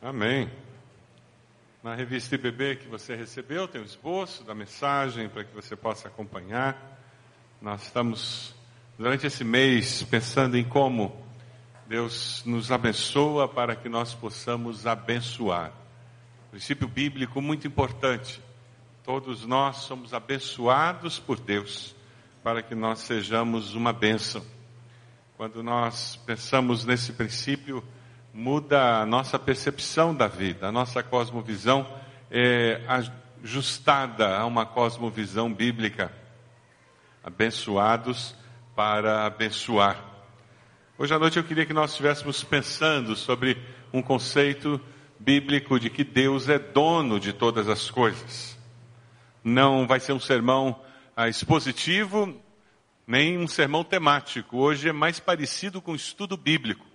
Amém. Na revista IBB que você recebeu, tem o esboço da mensagem para que você possa acompanhar. Nós estamos, durante esse mês, pensando em como Deus nos abençoa para que nós possamos abençoar. Princípio bíblico muito importante. Todos nós somos abençoados por Deus para que nós sejamos uma bênção. Quando nós pensamos nesse princípio, muda a nossa percepção da vida, a nossa cosmovisão é ajustada a uma cosmovisão bíblica. Abençoados para abençoar. Hoje à noite eu queria que nós estivéssemos pensando sobre um conceito bíblico de que Deus é dono de todas as coisas. Não vai ser um sermão ah, expositivo, nem um sermão temático. Hoje é mais parecido com um estudo bíblico.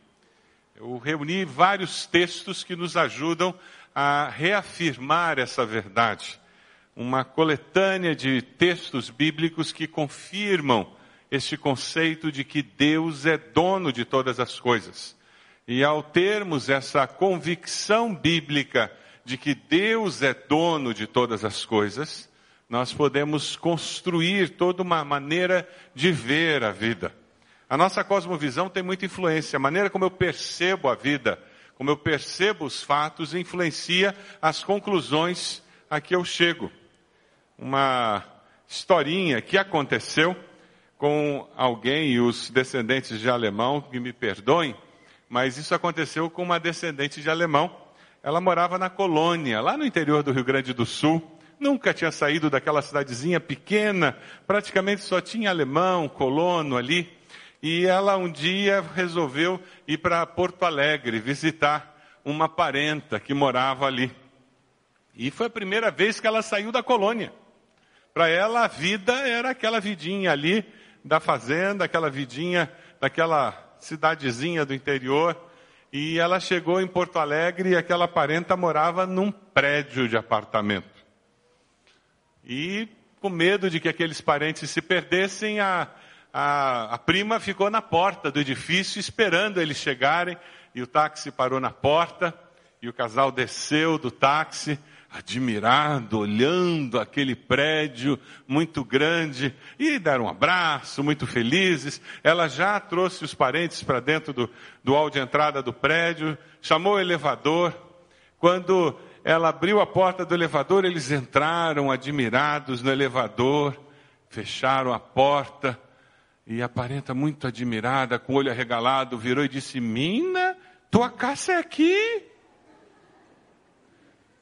Eu reuni vários textos que nos ajudam a reafirmar essa verdade. Uma coletânea de textos bíblicos que confirmam este conceito de que Deus é dono de todas as coisas. E ao termos essa convicção bíblica de que Deus é dono de todas as coisas, nós podemos construir toda uma maneira de ver a vida. A nossa cosmovisão tem muita influência. A maneira como eu percebo a vida, como eu percebo os fatos, influencia as conclusões a que eu chego. Uma historinha que aconteceu com alguém e os descendentes de alemão, que me perdoem, mas isso aconteceu com uma descendente de alemão. Ela morava na colônia, lá no interior do Rio Grande do Sul. Nunca tinha saído daquela cidadezinha pequena, praticamente só tinha alemão, colono ali. E ela um dia resolveu ir para Porto Alegre visitar uma parenta que morava ali. E foi a primeira vez que ela saiu da colônia. Para ela a vida era aquela vidinha ali da fazenda, aquela vidinha daquela cidadezinha do interior. E ela chegou em Porto Alegre e aquela parenta morava num prédio de apartamento. E com medo de que aqueles parentes se perdessem, a, a, a prima ficou na porta do edifício esperando eles chegarem, e o táxi parou na porta, e o casal desceu do táxi, admirado, olhando aquele prédio muito grande, e deram um abraço, muito felizes. Ela já trouxe os parentes para dentro do, do hall de entrada do prédio, chamou o elevador. Quando ela abriu a porta do elevador, eles entraram admirados no elevador, fecharam a porta, e a parenta, muito admirada, com o olho arregalado, virou e disse: Mina, tua casa é aqui.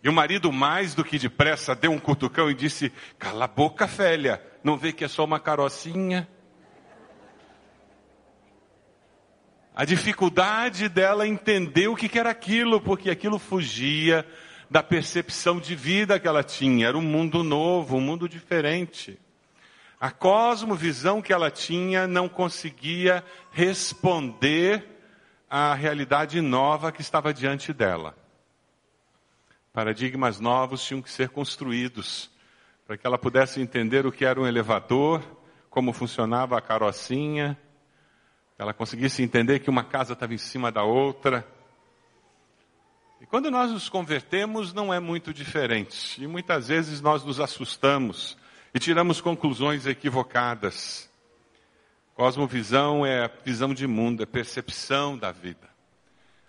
E o marido, mais do que depressa, deu um cutucão e disse: Cala a boca, velha, não vê que é só uma carocinha? A dificuldade dela entender o que era aquilo, porque aquilo fugia da percepção de vida que ela tinha. Era um mundo novo, um mundo diferente. A cosmovisão que ela tinha não conseguia responder à realidade nova que estava diante dela. Paradigmas novos tinham que ser construídos para que ela pudesse entender o que era um elevador, como funcionava a carocinha, ela conseguisse entender que uma casa estava em cima da outra. E quando nós nos convertemos, não é muito diferente. E muitas vezes nós nos assustamos e tiramos conclusões equivocadas. Cosmovisão é visão de mundo, é percepção da vida.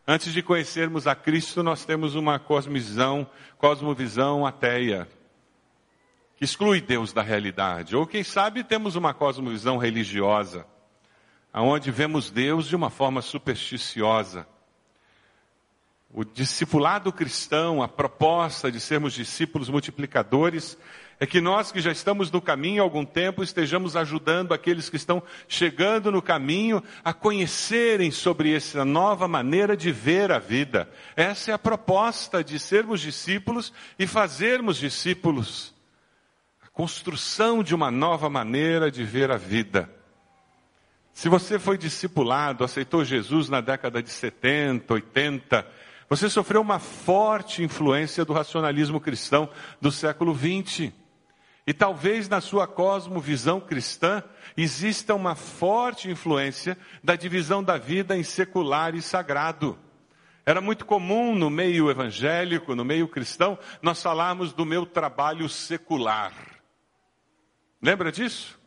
Antes de conhecermos a Cristo, nós temos uma cosmovisão, cosmovisão ateia, que exclui Deus da realidade. Ou quem sabe temos uma cosmovisão religiosa, aonde vemos Deus de uma forma supersticiosa. O discipulado cristão, a proposta de sermos discípulos multiplicadores, é que nós que já estamos no caminho há algum tempo estejamos ajudando aqueles que estão chegando no caminho a conhecerem sobre essa nova maneira de ver a vida. Essa é a proposta de sermos discípulos e fazermos discípulos. A construção de uma nova maneira de ver a vida. Se você foi discipulado, aceitou Jesus na década de 70, 80, você sofreu uma forte influência do racionalismo cristão do século XX. E talvez na sua cosmovisão cristã exista uma forte influência da divisão da vida em secular e sagrado. Era muito comum no meio evangélico, no meio cristão, nós falarmos do meu trabalho secular. Lembra disso?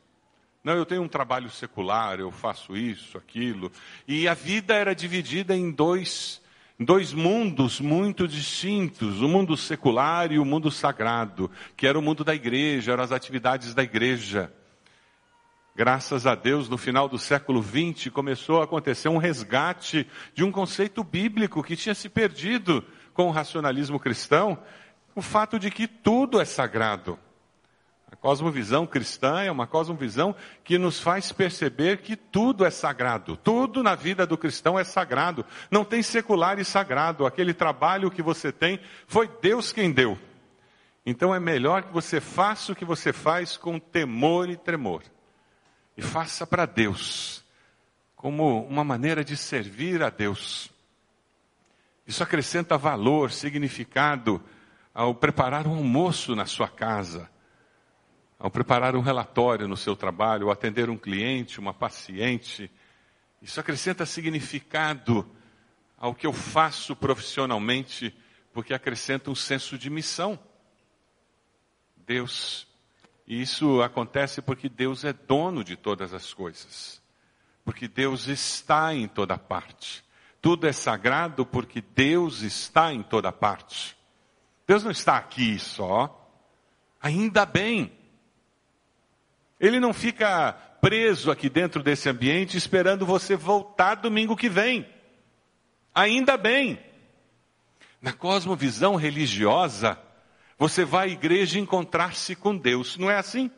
Não, eu tenho um trabalho secular, eu faço isso, aquilo. E a vida era dividida em dois, dois mundos muito distintos: o mundo secular e o mundo sagrado, que era o mundo da igreja, eram as atividades da igreja. Graças a Deus, no final do século XX, começou a acontecer um resgate de um conceito bíblico que tinha se perdido com o racionalismo cristão, o fato de que tudo é sagrado. A cosmovisão cristã é uma cosmovisão que nos faz perceber que tudo é sagrado. Tudo na vida do cristão é sagrado. Não tem secular e sagrado. Aquele trabalho que você tem foi Deus quem deu. Então é melhor que você faça o que você faz com temor e tremor. E faça para Deus, como uma maneira de servir a Deus. Isso acrescenta valor, significado ao preparar um almoço na sua casa ao preparar um relatório no seu trabalho, ao atender um cliente, uma paciente. Isso acrescenta significado ao que eu faço profissionalmente, porque acrescenta um senso de missão. Deus, e isso acontece porque Deus é dono de todas as coisas, porque Deus está em toda parte. Tudo é sagrado porque Deus está em toda parte. Deus não está aqui só. Ainda bem. Ele não fica preso aqui dentro desse ambiente esperando você voltar domingo que vem. Ainda bem. Na cosmovisão religiosa, você vai à igreja encontrar-se com Deus, não é assim?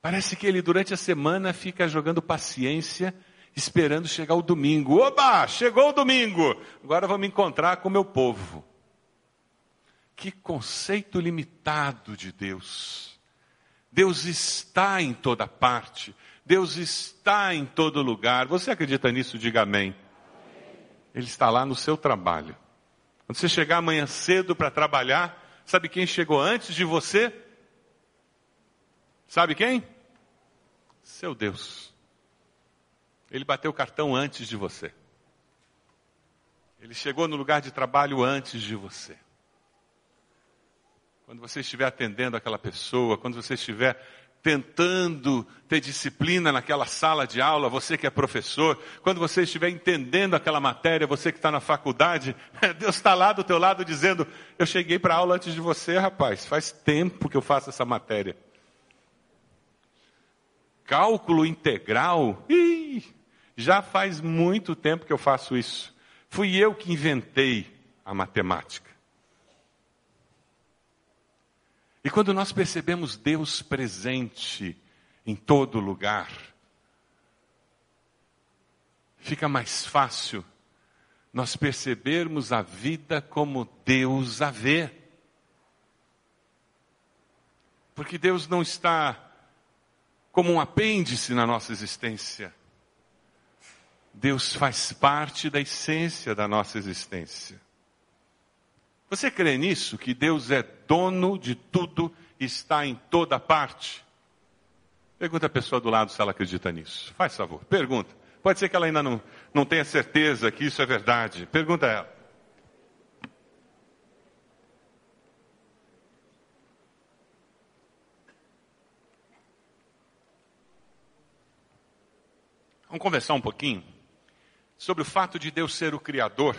Parece que ele durante a semana fica jogando paciência, esperando chegar o domingo. Oba, chegou o domingo, agora vou me encontrar com o meu povo. Que conceito limitado de Deus. Deus está em toda parte. Deus está em todo lugar. Você acredita nisso? Diga amém. Ele está lá no seu trabalho. Quando você chegar amanhã cedo para trabalhar, sabe quem chegou antes de você? Sabe quem? Seu Deus. Ele bateu o cartão antes de você. Ele chegou no lugar de trabalho antes de você. Quando você estiver atendendo aquela pessoa, quando você estiver tentando ter disciplina naquela sala de aula, você que é professor, quando você estiver entendendo aquela matéria, você que está na faculdade, Deus está lá do teu lado dizendo: Eu cheguei para a aula antes de você, rapaz, faz tempo que eu faço essa matéria. Cálculo integral, ih, já faz muito tempo que eu faço isso. Fui eu que inventei a matemática. E quando nós percebemos Deus presente em todo lugar, fica mais fácil nós percebermos a vida como Deus a vê. Porque Deus não está como um apêndice na nossa existência. Deus faz parte da essência da nossa existência. Você crê nisso? Que Deus é dono de tudo está em toda parte? Pergunta a pessoa do lado se ela acredita nisso. Faz favor, pergunta. Pode ser que ela ainda não, não tenha certeza que isso é verdade. Pergunta a ela. Vamos conversar um pouquinho sobre o fato de Deus ser o Criador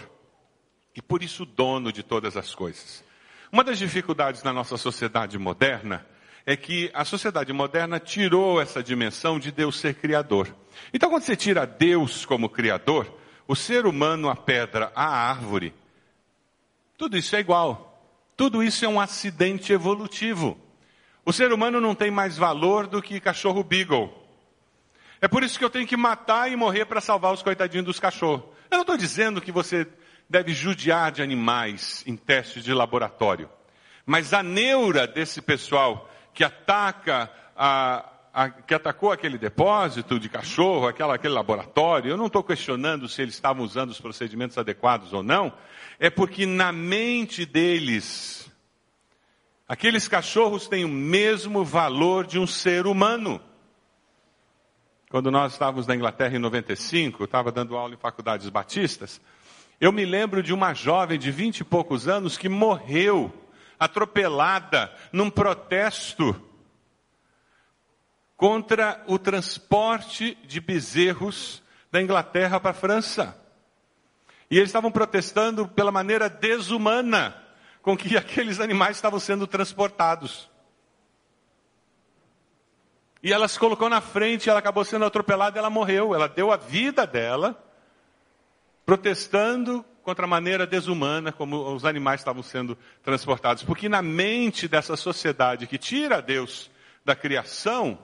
e por isso dono de todas as coisas. Uma das dificuldades na nossa sociedade moderna é que a sociedade moderna tirou essa dimensão de Deus ser criador. Então, quando você tira Deus como criador, o ser humano, a pedra, a árvore, tudo isso é igual. Tudo isso é um acidente evolutivo. O ser humano não tem mais valor do que cachorro beagle. É por isso que eu tenho que matar e morrer para salvar os coitadinhos dos cachorros. Eu não estou dizendo que você deve judiar de animais em testes de laboratório. Mas a neura desse pessoal que ataca a, a, que atacou aquele depósito de cachorro, aquela, aquele laboratório, eu não estou questionando se eles estavam usando os procedimentos adequados ou não, é porque na mente deles, aqueles cachorros têm o mesmo valor de um ser humano. quando nós estávamos na Inglaterra em 95, eu estava dando aula em faculdades batistas, eu me lembro de uma jovem de vinte e poucos anos que morreu atropelada num protesto contra o transporte de bezerros da Inglaterra para a França. E eles estavam protestando pela maneira desumana com que aqueles animais estavam sendo transportados. E ela se colocou na frente, ela acabou sendo atropelada ela morreu. Ela deu a vida dela, protestando contra a maneira desumana como os animais estavam sendo transportados. Porque na mente dessa sociedade que tira Deus da criação,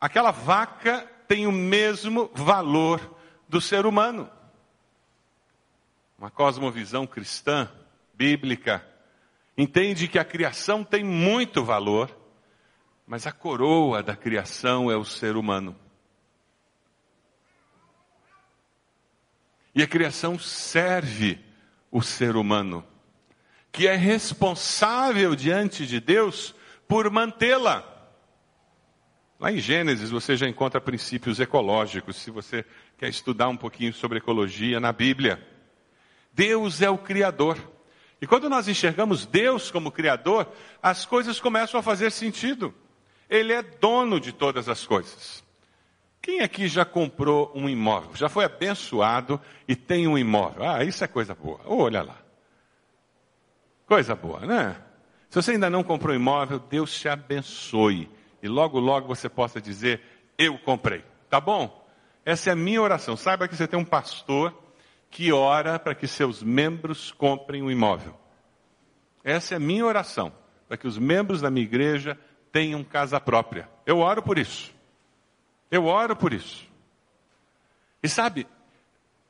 aquela vaca tem o mesmo valor do ser humano. Uma cosmovisão cristã, bíblica, entende que a criação tem muito valor mas a coroa da criação é o ser humano. E a criação serve o ser humano, que é responsável diante de Deus por mantê-la. Lá em Gênesis você já encontra princípios ecológicos, se você quer estudar um pouquinho sobre ecologia na Bíblia. Deus é o Criador. E quando nós enxergamos Deus como Criador, as coisas começam a fazer sentido. Ele é dono de todas as coisas. Quem aqui já comprou um imóvel? Já foi abençoado e tem um imóvel? Ah, isso é coisa boa. Olha lá. Coisa boa, né? Se você ainda não comprou imóvel, Deus te abençoe. E logo, logo você possa dizer: Eu comprei. Tá bom? Essa é a minha oração. Saiba que você tem um pastor que ora para que seus membros comprem um imóvel. Essa é a minha oração. Para que os membros da minha igreja tenham casa própria. Eu oro por isso. Eu oro por isso. E sabe,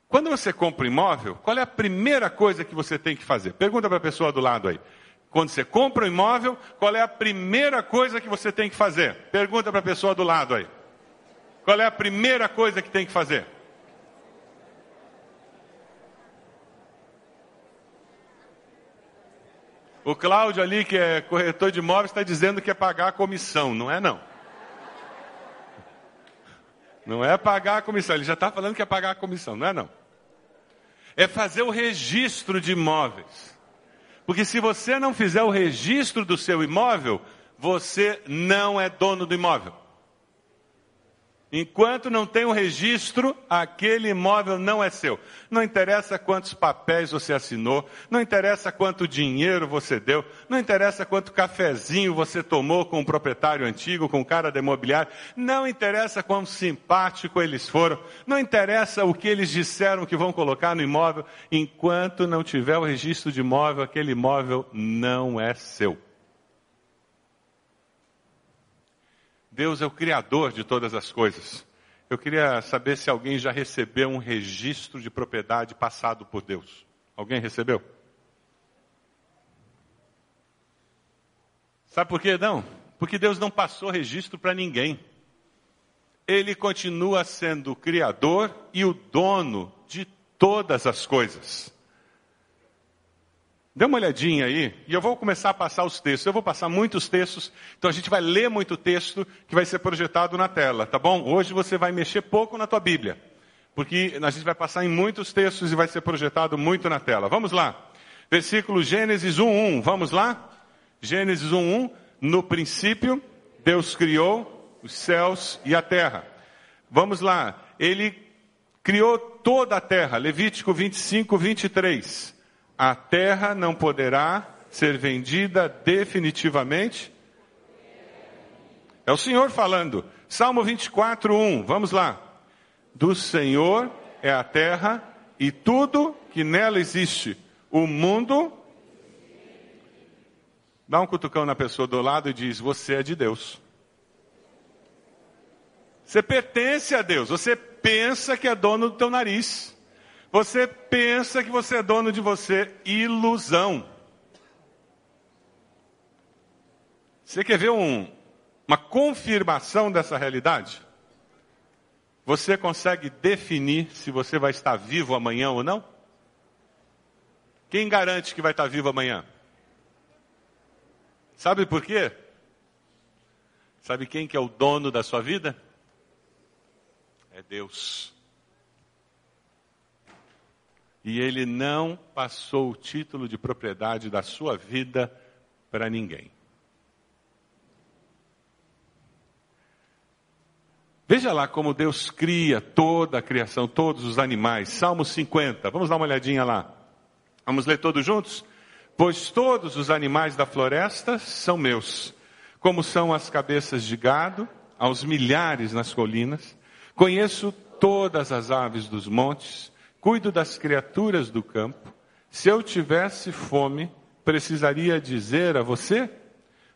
quando você compra um imóvel, qual é a primeira coisa que você tem que fazer? Pergunta para a pessoa do lado aí. Quando você compra um imóvel, qual é a primeira coisa que você tem que fazer? Pergunta para a pessoa do lado aí. Qual é a primeira coisa que tem que fazer? O Cláudio ali, que é corretor de imóveis, está dizendo que é pagar a comissão. Não é não. Não é pagar a comissão. Ele já está falando que é pagar a comissão. Não é não. É fazer o registro de imóveis. Porque se você não fizer o registro do seu imóvel, você não é dono do imóvel. Enquanto não tem o um registro, aquele imóvel não é seu. Não interessa quantos papéis você assinou, não interessa quanto dinheiro você deu, não interessa quanto cafezinho você tomou com o proprietário antigo, com o cara da imobiliária, não interessa quão simpático eles foram, não interessa o que eles disseram que vão colocar no imóvel, enquanto não tiver o registro de imóvel, aquele imóvel não é seu. Deus é o Criador de todas as coisas. Eu queria saber se alguém já recebeu um registro de propriedade passado por Deus. Alguém recebeu? Sabe por quê? Não. Porque Deus não passou registro para ninguém. Ele continua sendo o Criador e o dono de todas as coisas. Dê uma olhadinha aí, e eu vou começar a passar os textos. Eu vou passar muitos textos, então a gente vai ler muito texto que vai ser projetado na tela, tá bom? Hoje você vai mexer pouco na tua Bíblia, porque a gente vai passar em muitos textos e vai ser projetado muito na tela. Vamos lá. Versículo Gênesis 1:1. Vamos lá? Gênesis 1:1. No princípio, Deus criou os céus e a terra. Vamos lá. Ele criou toda a terra. Levítico 25, 23 a terra não poderá ser vendida definitivamente? É o Senhor falando. Salmo 24, 1. Vamos lá. Do Senhor é a terra e tudo que nela existe. O mundo. Dá um cutucão na pessoa do lado e diz: Você é de Deus. Você pertence a Deus. Você pensa que é dono do teu nariz. Você pensa que você é dono de você, ilusão. Você quer ver um, uma confirmação dessa realidade? Você consegue definir se você vai estar vivo amanhã ou não? Quem garante que vai estar vivo amanhã? Sabe por quê? Sabe quem que é o dono da sua vida? é Deus. E ele não passou o título de propriedade da sua vida para ninguém. Veja lá como Deus cria toda a criação, todos os animais. Salmo 50, vamos dar uma olhadinha lá. Vamos ler todos juntos? Pois todos os animais da floresta são meus, como são as cabeças de gado, aos milhares nas colinas. Conheço todas as aves dos montes, cuido das criaturas do campo. Se eu tivesse fome, precisaria dizer a você?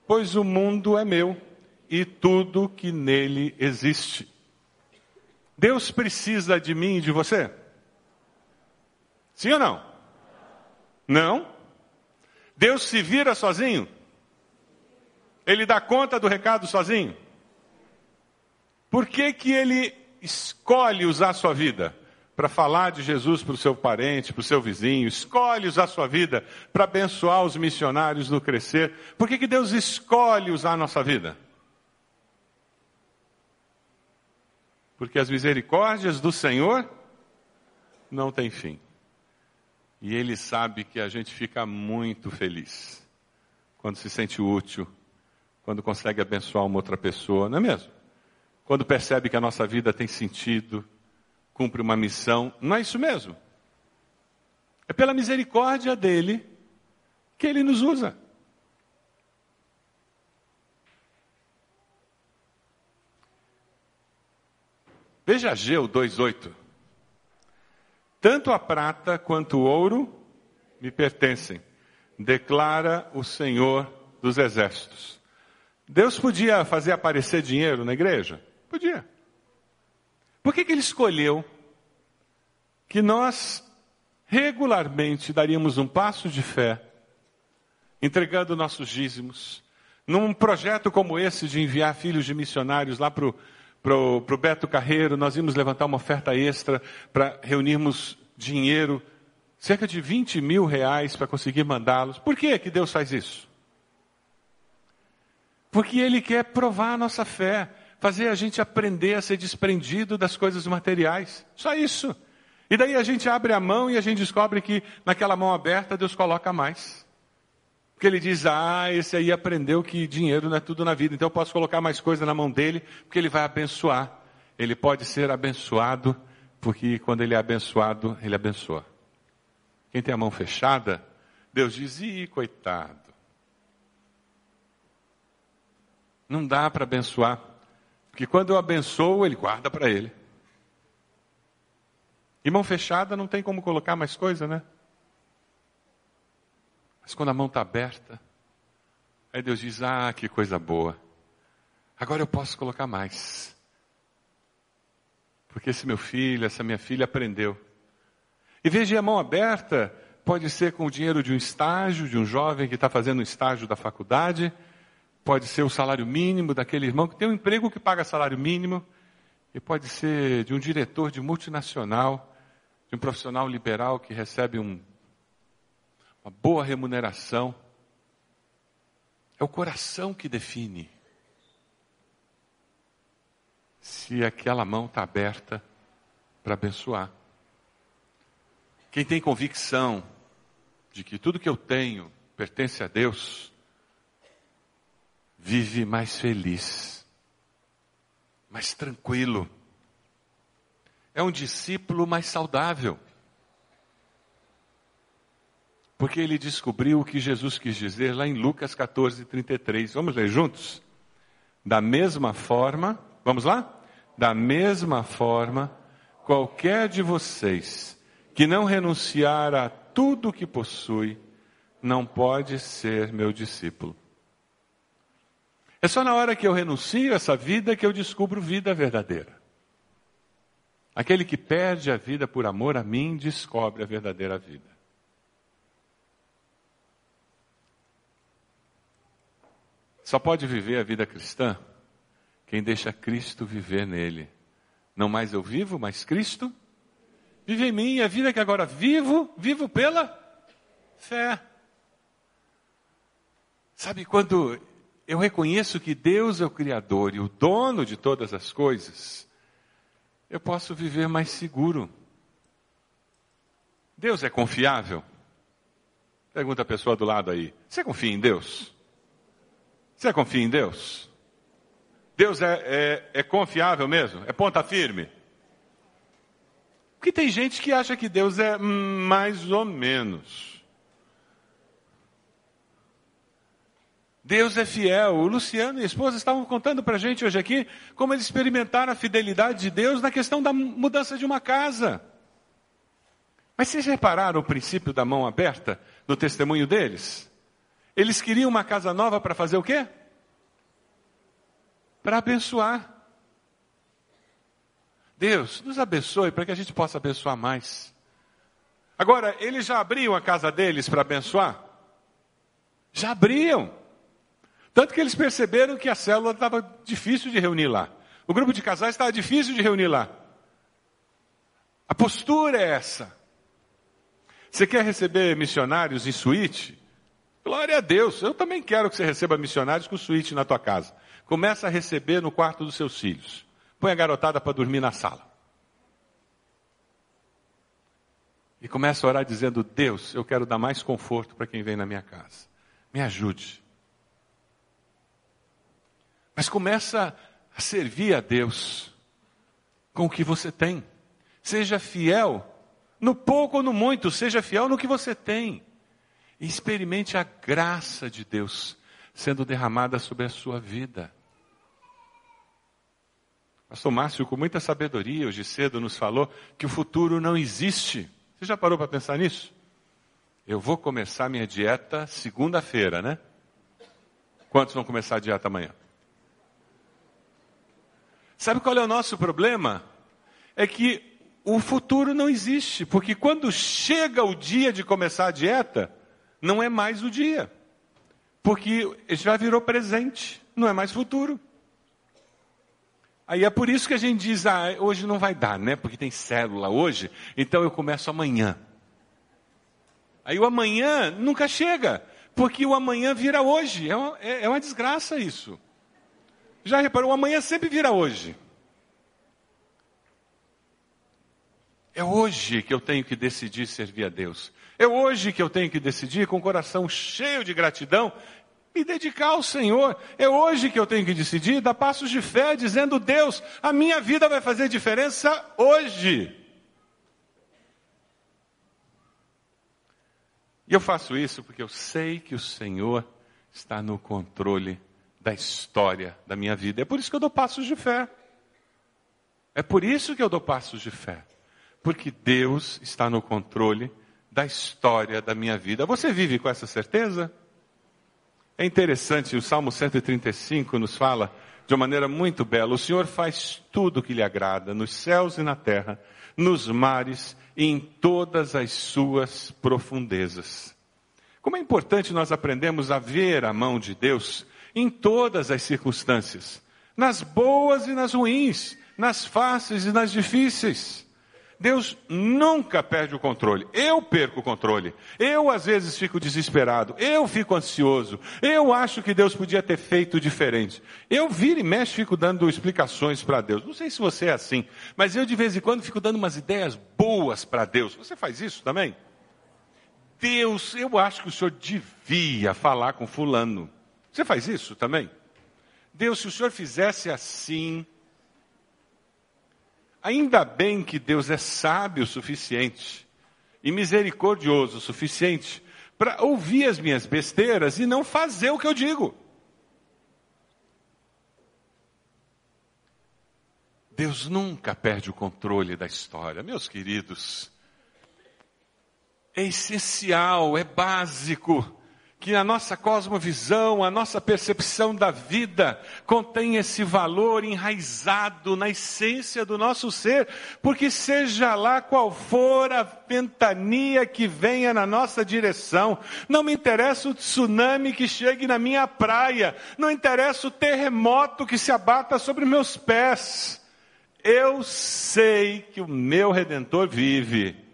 Pois o mundo é meu e tudo que nele existe. Deus precisa de mim e de você? Sim ou não? Não? Deus se vira sozinho? Ele dá conta do recado sozinho? Por que que ele escolhe usar a sua vida? Para falar de Jesus para o seu parente, para o seu vizinho, escolhe usar a sua vida para abençoar os missionários no crescer. Por que, que Deus escolhe usar a nossa vida? porque as misericórdias do Senhor não têm fim. E Ele sabe que a gente fica muito feliz quando se sente útil, quando consegue abençoar uma outra pessoa, não é mesmo? Quando percebe que a nossa vida tem sentido, cumpre uma missão, não é isso mesmo? É pela misericórdia dele que ele nos usa. Veja Ageu 2,8. Tanto a prata quanto o ouro me pertencem, declara o Senhor dos Exércitos. Deus podia fazer aparecer dinheiro na igreja? Podia. Por que, que ele escolheu que nós regularmente daríamos um passo de fé, entregando nossos dízimos, num projeto como esse de enviar filhos de missionários lá para o Beto Carreiro, nós íamos levantar uma oferta extra para reunirmos dinheiro, cerca de 20 mil reais para conseguir mandá-los. Por que, que Deus faz isso? Porque Ele quer provar a nossa fé, fazer a gente aprender a ser desprendido das coisas materiais. Só isso. E daí a gente abre a mão e a gente descobre que naquela mão aberta Deus coloca mais. Porque ele diz, ah, esse aí aprendeu que dinheiro não é tudo na vida, então eu posso colocar mais coisa na mão dele, porque ele vai abençoar. Ele pode ser abençoado, porque quando ele é abençoado, ele abençoa. Quem tem a mão fechada, Deus diz, ih, coitado. Não dá para abençoar. Porque quando eu abençoo, ele guarda para ele. E mão fechada não tem como colocar mais coisa, né? Mas quando a mão está aberta, aí Deus diz: Ah, que coisa boa. Agora eu posso colocar mais. Porque esse meu filho, essa minha filha aprendeu. E veja, a mão aberta pode ser com o dinheiro de um estágio, de um jovem que está fazendo um estágio da faculdade, pode ser o salário mínimo daquele irmão que tem um emprego que paga salário mínimo, e pode ser de um diretor de multinacional, de um profissional liberal que recebe um uma boa remuneração. É o coração que define se aquela mão está aberta para abençoar. Quem tem convicção de que tudo que eu tenho pertence a Deus, vive mais feliz, mais tranquilo. É um discípulo mais saudável. Porque ele descobriu o que Jesus quis dizer lá em Lucas 14, 33. Vamos ler juntos? Da mesma forma, vamos lá? Da mesma forma, qualquer de vocês que não renunciar a tudo o que possui, não pode ser meu discípulo. É só na hora que eu renuncio a essa vida que eu descubro vida verdadeira. Aquele que perde a vida por amor a mim descobre a verdadeira vida. Só pode viver a vida cristã quem deixa Cristo viver nele. Não mais eu vivo, mas Cristo vive em mim. E a vida que agora vivo, vivo pela fé. Sabe quando eu reconheço que Deus é o Criador e o dono de todas as coisas, eu posso viver mais seguro. Deus é confiável? Pergunta a pessoa do lado aí. Você confia em Deus? Você confia em Deus? Deus é, é, é confiável mesmo? É ponta firme? Porque tem gente que acha que Deus é mais ou menos. Deus é fiel. O Luciano e a esposa estavam contando para a gente hoje aqui como eles experimentaram a fidelidade de Deus na questão da mudança de uma casa. Mas vocês repararam o princípio da mão aberta no testemunho deles? Eles queriam uma casa nova para fazer o quê? Para abençoar. Deus, nos abençoe para que a gente possa abençoar mais. Agora, eles já abriam a casa deles para abençoar? Já abriam. Tanto que eles perceberam que a célula estava difícil de reunir lá. O grupo de casais estava difícil de reunir lá. A postura é essa. Você quer receber missionários em suíte? Glória a Deus. Eu também quero que você receba missionários com suíte na tua casa. Começa a receber no quarto dos seus filhos. Põe a garotada para dormir na sala. E começa a orar dizendo: Deus, eu quero dar mais conforto para quem vem na minha casa. Me ajude. Mas começa a servir a Deus com o que você tem. Seja fiel no pouco ou no muito, seja fiel no que você tem. E experimente a graça de Deus sendo derramada sobre a sua vida. Pastor Márcio, com muita sabedoria, hoje cedo nos falou que o futuro não existe. Você já parou para pensar nisso? Eu vou começar minha dieta segunda-feira, né? Quantos vão começar a dieta amanhã? Sabe qual é o nosso problema? É que o futuro não existe, porque quando chega o dia de começar a dieta, não é mais o dia. Porque já virou presente, não é mais futuro. Aí é por isso que a gente diz, ah, hoje não vai dar, né? Porque tem célula hoje, então eu começo amanhã. Aí o amanhã nunca chega, porque o amanhã vira hoje. É uma, é, é uma desgraça isso. Já reparou? Amanhã sempre vira hoje. É hoje que eu tenho que decidir servir a Deus. É hoje que eu tenho que decidir, com o coração cheio de gratidão, me dedicar ao Senhor. É hoje que eu tenho que decidir, dar passos de fé, dizendo: Deus, a minha vida vai fazer diferença hoje. E eu faço isso porque eu sei que o Senhor está no controle da história da minha vida. É por isso que eu dou passos de fé. É por isso que eu dou passos de fé. Porque Deus está no controle da história da minha vida. Você vive com essa certeza? É interessante, o Salmo 135 nos fala de uma maneira muito bela: o Senhor faz tudo o que lhe agrada, nos céus e na terra, nos mares e em todas as suas profundezas. Como é importante nós aprendemos a ver a mão de Deus em todas as circunstâncias, nas boas e nas ruins, nas fáceis e nas difíceis. Deus nunca perde o controle. Eu perco o controle. Eu às vezes fico desesperado. Eu fico ansioso. Eu acho que Deus podia ter feito diferente. Eu viro e mexo fico dando explicações para Deus. Não sei se você é assim, mas eu de vez em quando fico dando umas ideias boas para Deus. Você faz isso também? Deus, eu acho que o senhor devia falar com fulano. Você faz isso também? Deus, se o senhor fizesse assim, Ainda bem que Deus é sábio o suficiente e misericordioso o suficiente para ouvir as minhas besteiras e não fazer o que eu digo. Deus nunca perde o controle da história, meus queridos. É essencial, é básico que a nossa cosmovisão, a nossa percepção da vida contém esse valor enraizado na essência do nosso ser, porque seja lá qual for a ventania que venha na nossa direção, não me interessa o tsunami que chegue na minha praia, não interessa o terremoto que se abata sobre meus pés. Eu sei que o meu redentor vive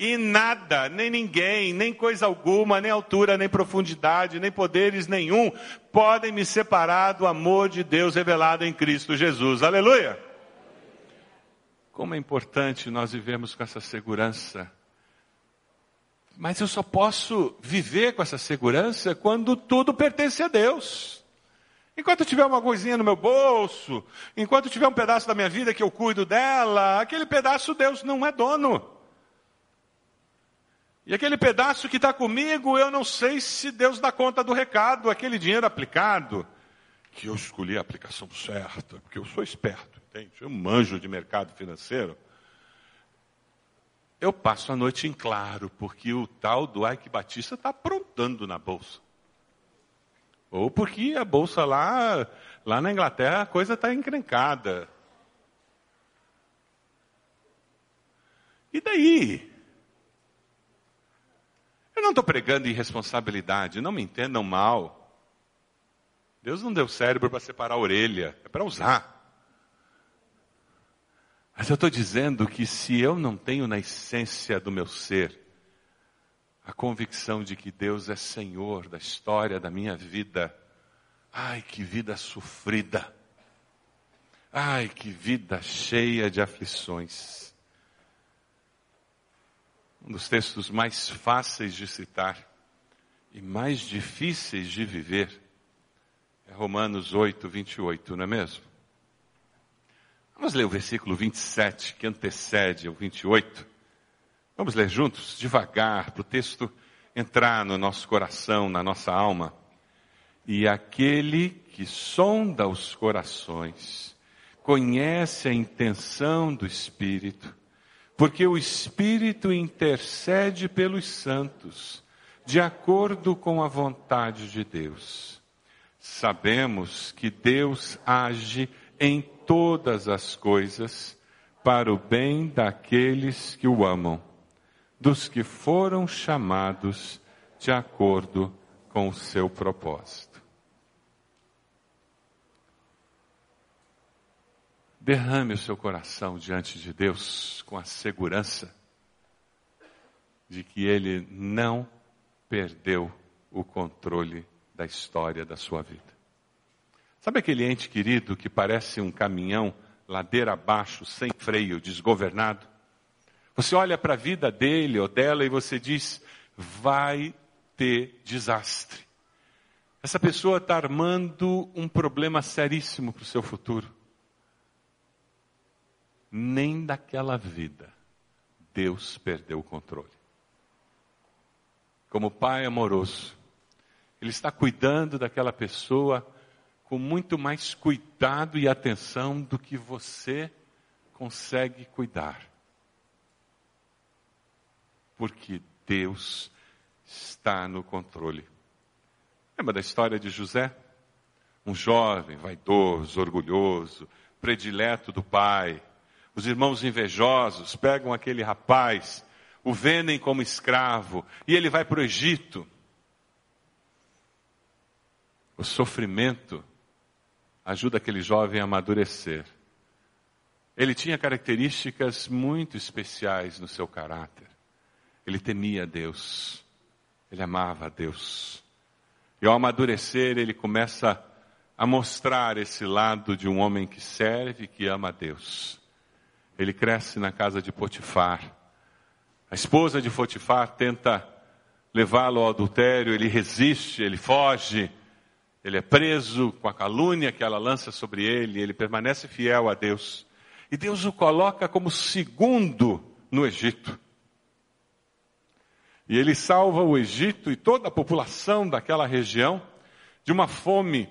e nada, nem ninguém, nem coisa alguma, nem altura, nem profundidade, nem poderes nenhum podem me separar do amor de Deus revelado em Cristo Jesus. Aleluia! como é importante nós vivemos com essa segurança. Mas eu só posso viver com essa segurança quando tudo pertence a Deus. Enquanto tiver uma coisinha no meu bolso, enquanto tiver um pedaço da minha vida que eu cuido dela, aquele pedaço Deus não é dono. E aquele pedaço que está comigo, eu não sei se Deus dá conta do recado, aquele dinheiro aplicado, que eu escolhi a aplicação certa, porque eu sou esperto, entende? Eu manjo de mercado financeiro. Eu passo a noite em claro, porque o tal do Ike Batista está aprontando na bolsa. Ou porque a bolsa lá, lá na Inglaterra a coisa está encrencada. E daí? Eu não estou pregando irresponsabilidade, não me entendam mal. Deus não deu cérebro para separar a orelha, é para usar. Mas eu estou dizendo que se eu não tenho na essência do meu ser a convicção de que Deus é Senhor da história da minha vida, ai que vida sofrida, ai que vida cheia de aflições. Um dos textos mais fáceis de citar e mais difíceis de viver é Romanos 8, 28, não é mesmo? Vamos ler o versículo 27, que antecede o 28. Vamos ler juntos, devagar, para o texto entrar no nosso coração, na nossa alma. E aquele que sonda os corações, conhece a intenção do Espírito, porque o Espírito intercede pelos santos, de acordo com a vontade de Deus. Sabemos que Deus age em todas as coisas para o bem daqueles que o amam, dos que foram chamados de acordo com o seu propósito. Derrame o seu coração diante de Deus com a segurança de que Ele não perdeu o controle da história da sua vida. Sabe aquele ente querido que parece um caminhão ladeira abaixo, sem freio, desgovernado? Você olha para a vida dele ou dela e você diz: vai ter desastre. Essa pessoa está armando um problema seríssimo para o seu futuro. Nem daquela vida Deus perdeu o controle. Como pai amoroso, Ele está cuidando daquela pessoa com muito mais cuidado e atenção do que você consegue cuidar. Porque Deus está no controle. Lembra da história de José? Um jovem, vaidoso, orgulhoso, predileto do pai. Os irmãos invejosos pegam aquele rapaz, o vendem como escravo e ele vai para o Egito. O sofrimento ajuda aquele jovem a amadurecer. Ele tinha características muito especiais no seu caráter. Ele temia Deus. Ele amava a Deus. E ao amadurecer, ele começa a mostrar esse lado de um homem que serve e que ama a Deus. Ele cresce na casa de Potifar. A esposa de Potifar tenta levá-lo ao adultério, ele resiste, ele foge. Ele é preso com a calúnia que ela lança sobre ele, ele permanece fiel a Deus. E Deus o coloca como segundo no Egito. E ele salva o Egito e toda a população daquela região de uma fome.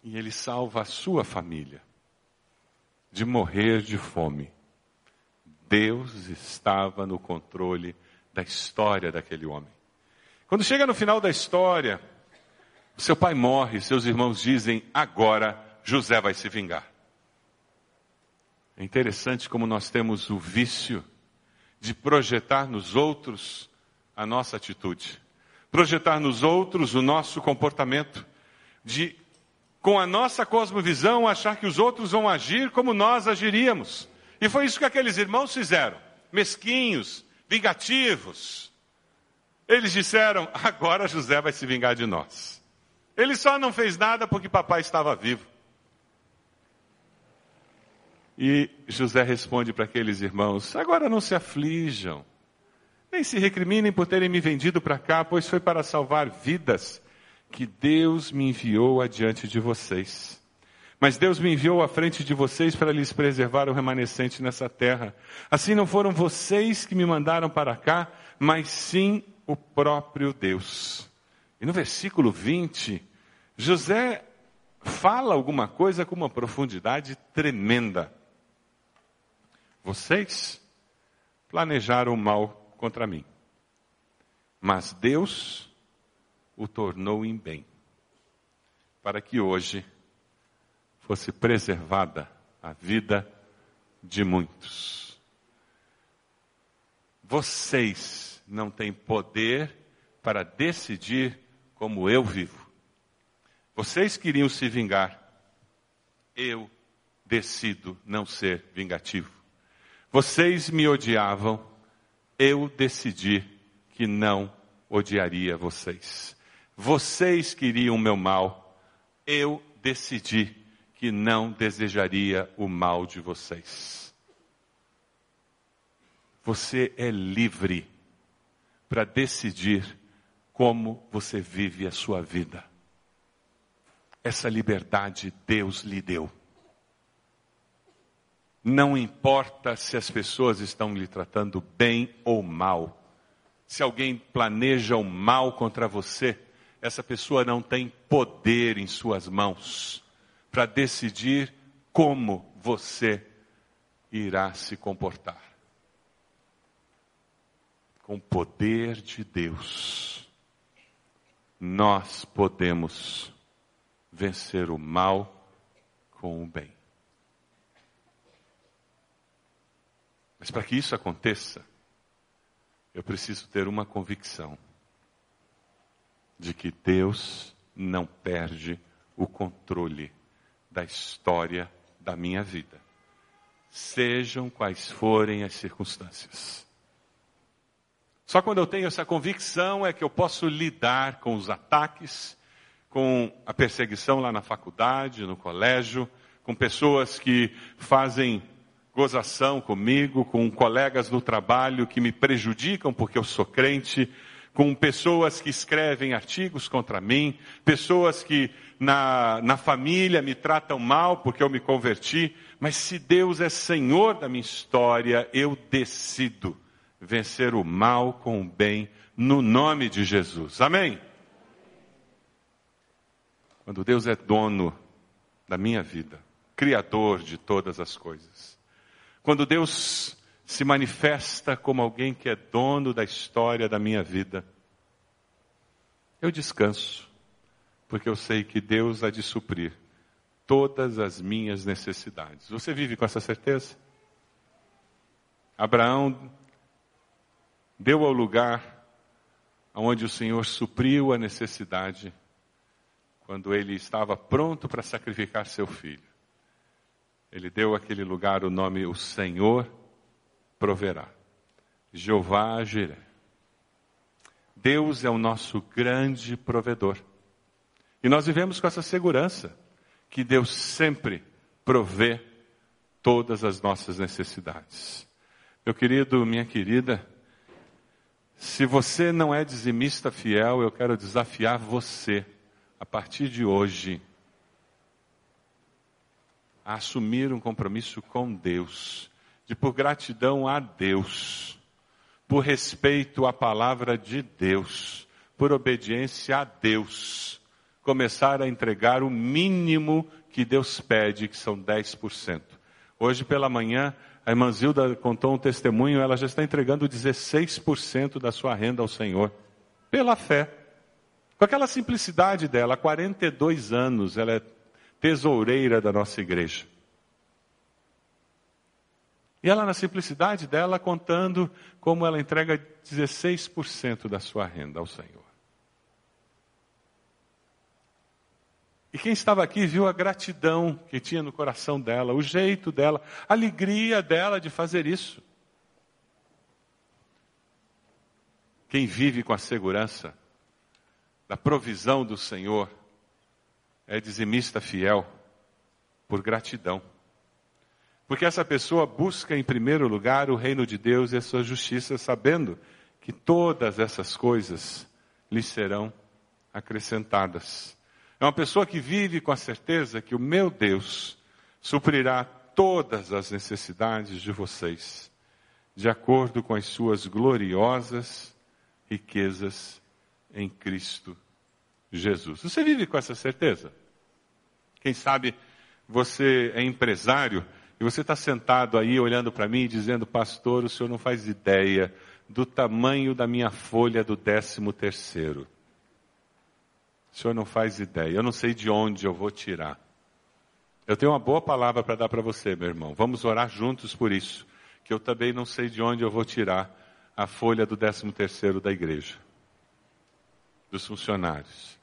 E ele salva a sua família de morrer de fome. Deus estava no controle da história daquele homem. Quando chega no final da história, seu pai morre, seus irmãos dizem: agora José vai se vingar. É interessante como nós temos o vício de projetar nos outros a nossa atitude, projetar nos outros o nosso comportamento, de, com a nossa cosmovisão, achar que os outros vão agir como nós agiríamos. E foi isso que aqueles irmãos fizeram, mesquinhos, vingativos. Eles disseram: agora José vai se vingar de nós. Ele só não fez nada porque papai estava vivo. E José responde para aqueles irmãos: Agora não se aflijam, nem se recriminem por terem me vendido para cá, pois foi para salvar vidas que Deus me enviou adiante de vocês. Mas Deus me enviou à frente de vocês para lhes preservar o remanescente nessa terra. Assim não foram vocês que me mandaram para cá, mas sim o próprio Deus. E no versículo 20, José fala alguma coisa com uma profundidade tremenda. Vocês planejaram mal contra mim, mas Deus o tornou em bem, para que hoje fosse preservada a vida de muitos. Vocês não têm poder para decidir como eu vivo. Vocês queriam se vingar. Eu decido não ser vingativo. Vocês me odiavam. Eu decidi que não odiaria vocês. Vocês queriam o meu mal. Eu decidi que não desejaria o mal de vocês. Você é livre para decidir como você vive a sua vida. Essa liberdade Deus lhe deu. Não importa se as pessoas estão lhe tratando bem ou mal. Se alguém planeja o mal contra você, essa pessoa não tem poder em suas mãos para decidir como você irá se comportar. Com o poder de Deus, nós podemos vencer o mal com o bem. Mas para que isso aconteça, eu preciso ter uma convicção de que Deus não perde o controle da história da minha vida, sejam quais forem as circunstâncias. Só quando eu tenho essa convicção é que eu posso lidar com os ataques, com a perseguição lá na faculdade, no colégio, com pessoas que fazem gozação comigo, com colegas no trabalho que me prejudicam porque eu sou crente, com pessoas que escrevem artigos contra mim, pessoas que na, na família me tratam mal porque eu me converti, mas se Deus é Senhor da minha história, eu decido vencer o mal com o bem no nome de Jesus. Amém? Quando Deus é dono da minha vida, Criador de todas as coisas, quando Deus se manifesta como alguém que é dono da história da minha vida, eu descanso, porque eu sei que Deus há de suprir todas as minhas necessidades. Você vive com essa certeza? Abraão deu ao lugar onde o Senhor supriu a necessidade quando ele estava pronto para sacrificar seu filho. Ele deu àquele lugar o nome o Senhor proverá. Jeová Jireh. Deus é o nosso grande provedor. E nós vivemos com essa segurança que Deus sempre provê todas as nossas necessidades. Meu querido, minha querida, se você não é dizimista fiel, eu quero desafiar você, a partir de hoje, a assumir um compromisso com Deus, de por gratidão a Deus, por respeito à palavra de Deus, por obediência a Deus, começar a entregar o mínimo que Deus pede, que são 10%. Hoje pela manhã, a irmã Zilda contou um testemunho, ela já está entregando 16% da sua renda ao Senhor, pela fé. Com aquela simplicidade dela, há 42 anos, ela é tesoureira da nossa igreja. E ela, na simplicidade dela, contando como ela entrega 16% da sua renda ao Senhor. E quem estava aqui viu a gratidão que tinha no coração dela, o jeito dela, a alegria dela de fazer isso. Quem vive com a segurança da provisão do Senhor é dizimista fiel por gratidão. Porque essa pessoa busca em primeiro lugar o reino de Deus e a sua justiça, sabendo que todas essas coisas lhe serão acrescentadas. É uma pessoa que vive com a certeza que o meu Deus suprirá todas as necessidades de vocês, de acordo com as suas gloriosas riquezas em Cristo Jesus. Você vive com essa certeza? Quem sabe você é empresário e você está sentado aí olhando para mim e dizendo, pastor, o senhor não faz ideia do tamanho da minha folha do décimo terceiro. O senhor não faz ideia. Eu não sei de onde eu vou tirar. Eu tenho uma boa palavra para dar para você, meu irmão. Vamos orar juntos por isso. Que eu também não sei de onde eu vou tirar a folha do décimo terceiro da igreja. Dos funcionários.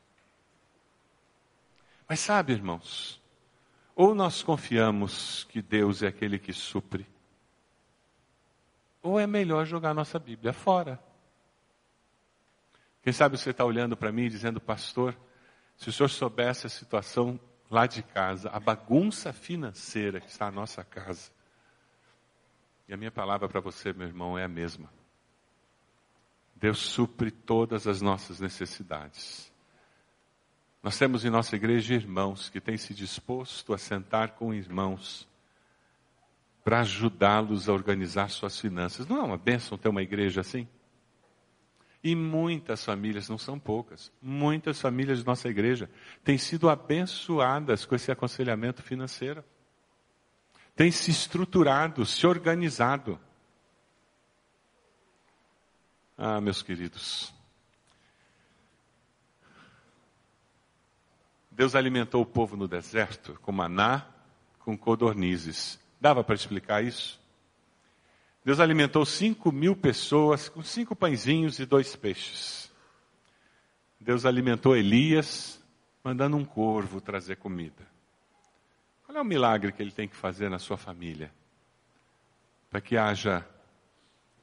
Mas sabe, irmãos, ou nós confiamos que Deus é aquele que supre, ou é melhor jogar nossa Bíblia fora. Quem sabe você está olhando para mim dizendo, pastor, se o senhor soubesse a situação lá de casa, a bagunça financeira que está na nossa casa. E a minha palavra para você, meu irmão, é a mesma. Deus supre todas as nossas necessidades. Nós temos em nossa igreja irmãos que têm se disposto a sentar com irmãos para ajudá-los a organizar suas finanças. Não é uma bênção ter uma igreja assim? E muitas famílias, não são poucas, muitas famílias de nossa igreja têm sido abençoadas com esse aconselhamento financeiro. Têm se estruturado, se organizado. Ah, meus queridos, Deus alimentou o povo no deserto com maná, com codornizes. Dava para explicar isso? Deus alimentou cinco mil pessoas com cinco pãezinhos e dois peixes. Deus alimentou Elias, mandando um corvo trazer comida. Qual é o milagre que ele tem que fazer na sua família? Para que haja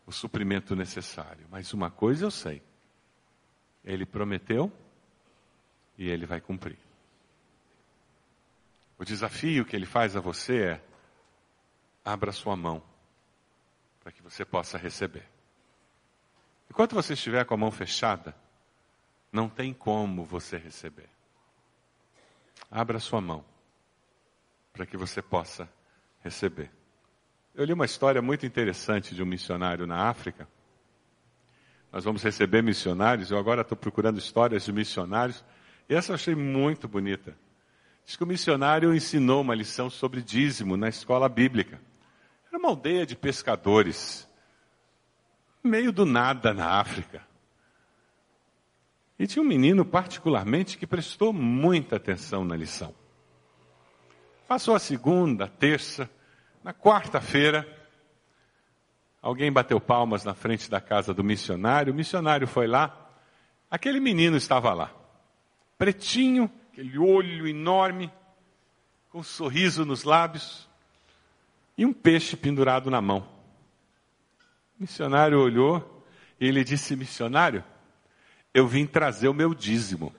o suprimento necessário. Mas uma coisa eu sei: ele prometeu e ele vai cumprir. O desafio que ele faz a você é: abra sua mão para que você possa receber. Enquanto você estiver com a mão fechada, não tem como você receber. Abra sua mão para que você possa receber. Eu li uma história muito interessante de um missionário na África. Nós vamos receber missionários, eu agora estou procurando histórias de missionários, e essa eu achei muito bonita. Diz que o missionário ensinou uma lição sobre dízimo na escola bíblica. Era uma aldeia de pescadores, meio do nada na África. E tinha um menino, particularmente, que prestou muita atenção na lição. Passou a segunda, a terça, na quarta-feira, alguém bateu palmas na frente da casa do missionário, o missionário foi lá, aquele menino estava lá, pretinho, aquele olho enorme, com um sorriso nos lábios e um peixe pendurado na mão. O missionário olhou e ele disse: Missionário, eu vim trazer o meu dízimo.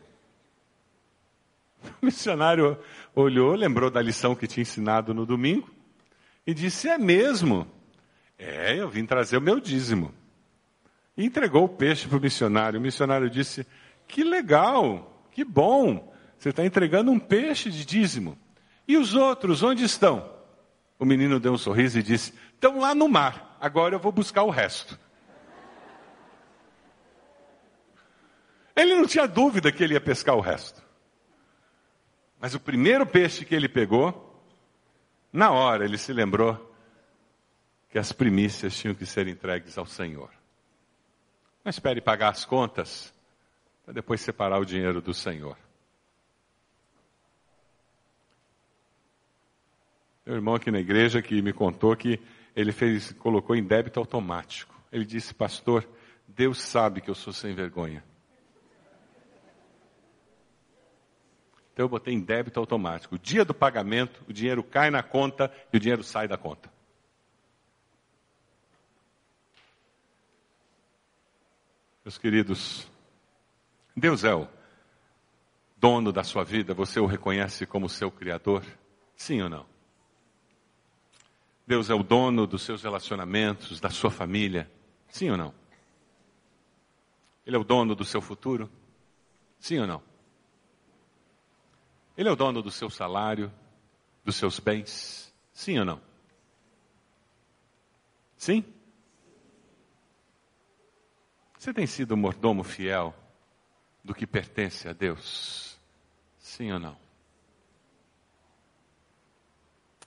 O missionário olhou, lembrou da lição que tinha ensinado no domingo e disse: É mesmo? É, eu vim trazer o meu dízimo. E entregou o peixe para o missionário. O missionário disse: Que legal, que bom. Você está entregando um peixe de dízimo. E os outros, onde estão? O menino deu um sorriso e disse: Estão lá no mar, agora eu vou buscar o resto. Ele não tinha dúvida que ele ia pescar o resto. Mas o primeiro peixe que ele pegou, na hora ele se lembrou que as primícias tinham que ser entregues ao Senhor. Não espere pagar as contas para depois separar o dinheiro do Senhor. Meu irmão aqui na igreja que me contou que ele fez, colocou em débito automático. Ele disse, pastor, Deus sabe que eu sou sem vergonha. Então eu botei em débito automático. O dia do pagamento, o dinheiro cai na conta e o dinheiro sai da conta. Meus queridos, Deus é o dono da sua vida, você o reconhece como seu criador? Sim ou não? Deus é o dono dos seus relacionamentos, da sua família? Sim ou não? Ele é o dono do seu futuro? Sim ou não? Ele é o dono do seu salário, dos seus bens? Sim ou não? Sim? Você tem sido mordomo fiel do que pertence a Deus? Sim ou não?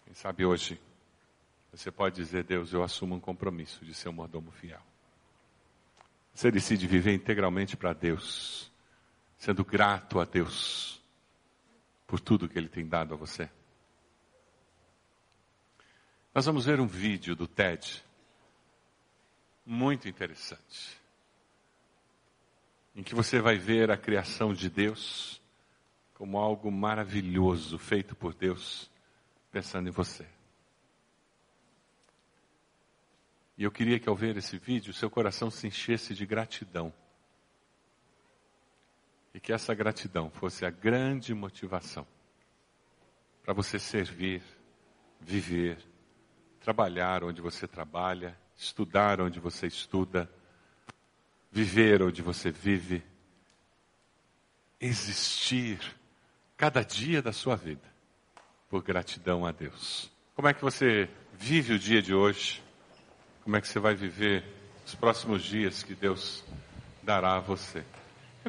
Quem sabe hoje você pode dizer, Deus, eu assumo um compromisso de ser um mordomo fiel. Você decide viver integralmente para Deus, sendo grato a Deus por tudo que Ele tem dado a você. Nós vamos ver um vídeo do TED muito interessante em que você vai ver a criação de Deus como algo maravilhoso feito por Deus, pensando em você. E eu queria que ao ver esse vídeo, seu coração se enchesse de gratidão. E que essa gratidão fosse a grande motivação para você servir, viver, trabalhar onde você trabalha, estudar onde você estuda, viver onde você vive, existir cada dia da sua vida por gratidão a Deus. Como é que você vive o dia de hoje? Como é que você vai viver os próximos dias que Deus dará a você?